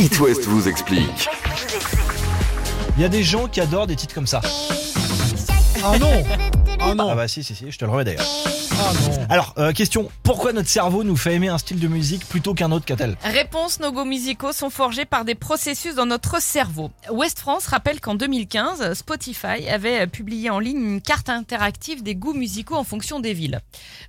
It West vous explique. Il y a des gens qui adorent des titres comme ça. Ah non Ah non Ah bah si, si, si, je te le remets d'ailleurs. Ah non Alors, euh, question, pourquoi notre cerveau nous fait aimer un style de musique plutôt qu'un autre qu'a-t-elle Réponse, nos goûts musicaux sont forgés par des processus dans notre cerveau. West France rappelle qu'en 2015, Spotify avait publié en ligne une carte interactive des goûts musicaux en fonction des villes.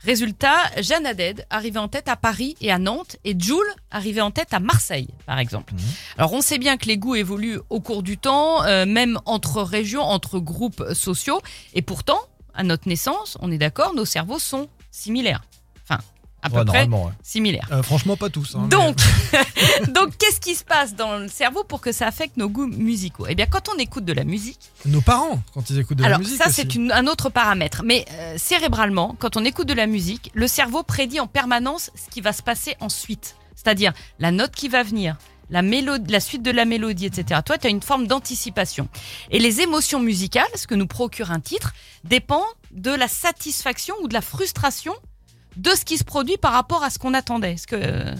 Résultat, Jeanne Haddad arrivait en tête à Paris et à Nantes et Joule arrivait en tête à Marseille, par exemple. Alors on sait bien que les goûts évoluent au cours du temps, euh, même entre régions, entre groupes sociaux, et pourtant, à notre naissance, on est d'accord, nos cerveaux sont similaires. Enfin, à peu près ouais. similaires. Euh, Franchement, pas tous. hein, mais- Donc, donc qu'est-ce qui se passe dans le cerveau pour que ça affecte nos goûts musicaux? Eh bien, quand on écoute de la musique, Nos parents, quand ils écoutent de alors la musique. ça aussi. c'est un autre paramètre, mais euh, cérébralement, quand on écoute de la musique, le cerveau prédit en permanence ce qui va se passer ensuite, c'est-à-dire la note qui va venir. La, mélodie, la suite de la mélodie, etc. Toi, tu as une forme d'anticipation. Et les émotions musicales, ce que nous procure un titre, dépend de la satisfaction ou de la frustration de ce qui se produit par rapport à ce qu'on attendait. Est-ce que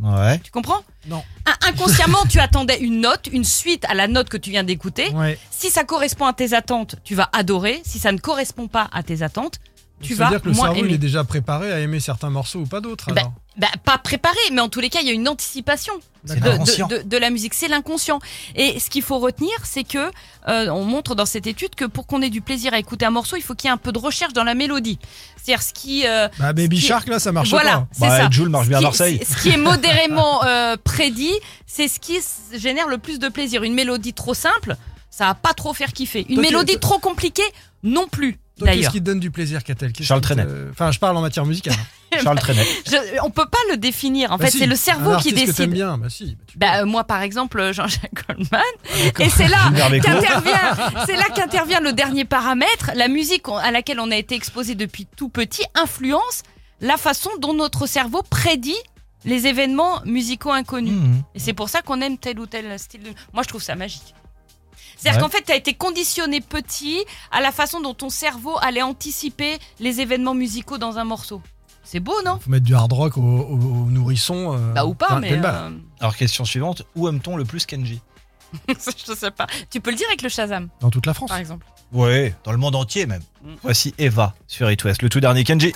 Ouais. tu comprends? Non. In- Inconsciemment, tu attendais une note, une suite à la note que tu viens d'écouter. Ouais. Si ça correspond à tes attentes, tu vas adorer. Si ça ne correspond pas à tes attentes, tu vas dire que le cerveau il est déjà préparé à aimer certains morceaux ou pas d'autres. Bah. Bah, pas préparé, mais en tous les cas, il y a une anticipation de, de- de- de la musique. C'est l'inconscient. Et ce qu'il faut retenir, c'est que euh, on montre dans cette étude que pour qu'on ait du plaisir à écouter un morceau, il faut qu'il y ait un peu de recherche dans la mélodie. C'est-à-dire ce qui euh, Bah, Baby qui- Shark, là, ça marche voilà, pas. Bah, ça. Jules marche bien à Marseille. Ce qui est modérément euh, prédit, c'est ce qui génère le plus de plaisir. Une mélodie trop simple, ça va pas trop faire kiffer. Une Toi, mélodie trop compliquée, non plus. Toi, qu'est-ce qui te donne du plaisir, Catel Charles te- Trenet. Enfin, je parle en matière musicale. Charles Trenet. Je- on peut pas le définir. En Bah fait, si, c'est le cerveau un qui artiste que t'aimes décide. bien, bah si. bah tu Bah, euh, moi, par exemple, euh, Jean-Jacques Goldman. Ah, Et c'est là qu'intervient, c'est là qu'intervient le dernier paramètre. La musique à laquelle on a été exposé depuis tout petit influence la façon dont notre cerveau prédit les événements musicaux inconnus. Mhm. Et c'est pour ça qu'on aime tel ou tel style de... Moi, je trouve ça magique. C'est-à-dire Ouais. qu'en fait, tu as été conditionné petit à la façon dont ton cerveau allait anticiper les événements musicaux dans un morceau. C'est beau, non? Faut mettre du hard rock aux, aux- aux nourrissons. euh, Bah ou pas, mais... euh, Alors, question suivante, où aime-t-on le plus Kenji? Je sais pas. Tu peux le dire avec le Shazam, Dans toute la France. par exemple. Ouais, dans le monde entier même. Mm. Voici Eva sur It West, le tout dernier Kenji.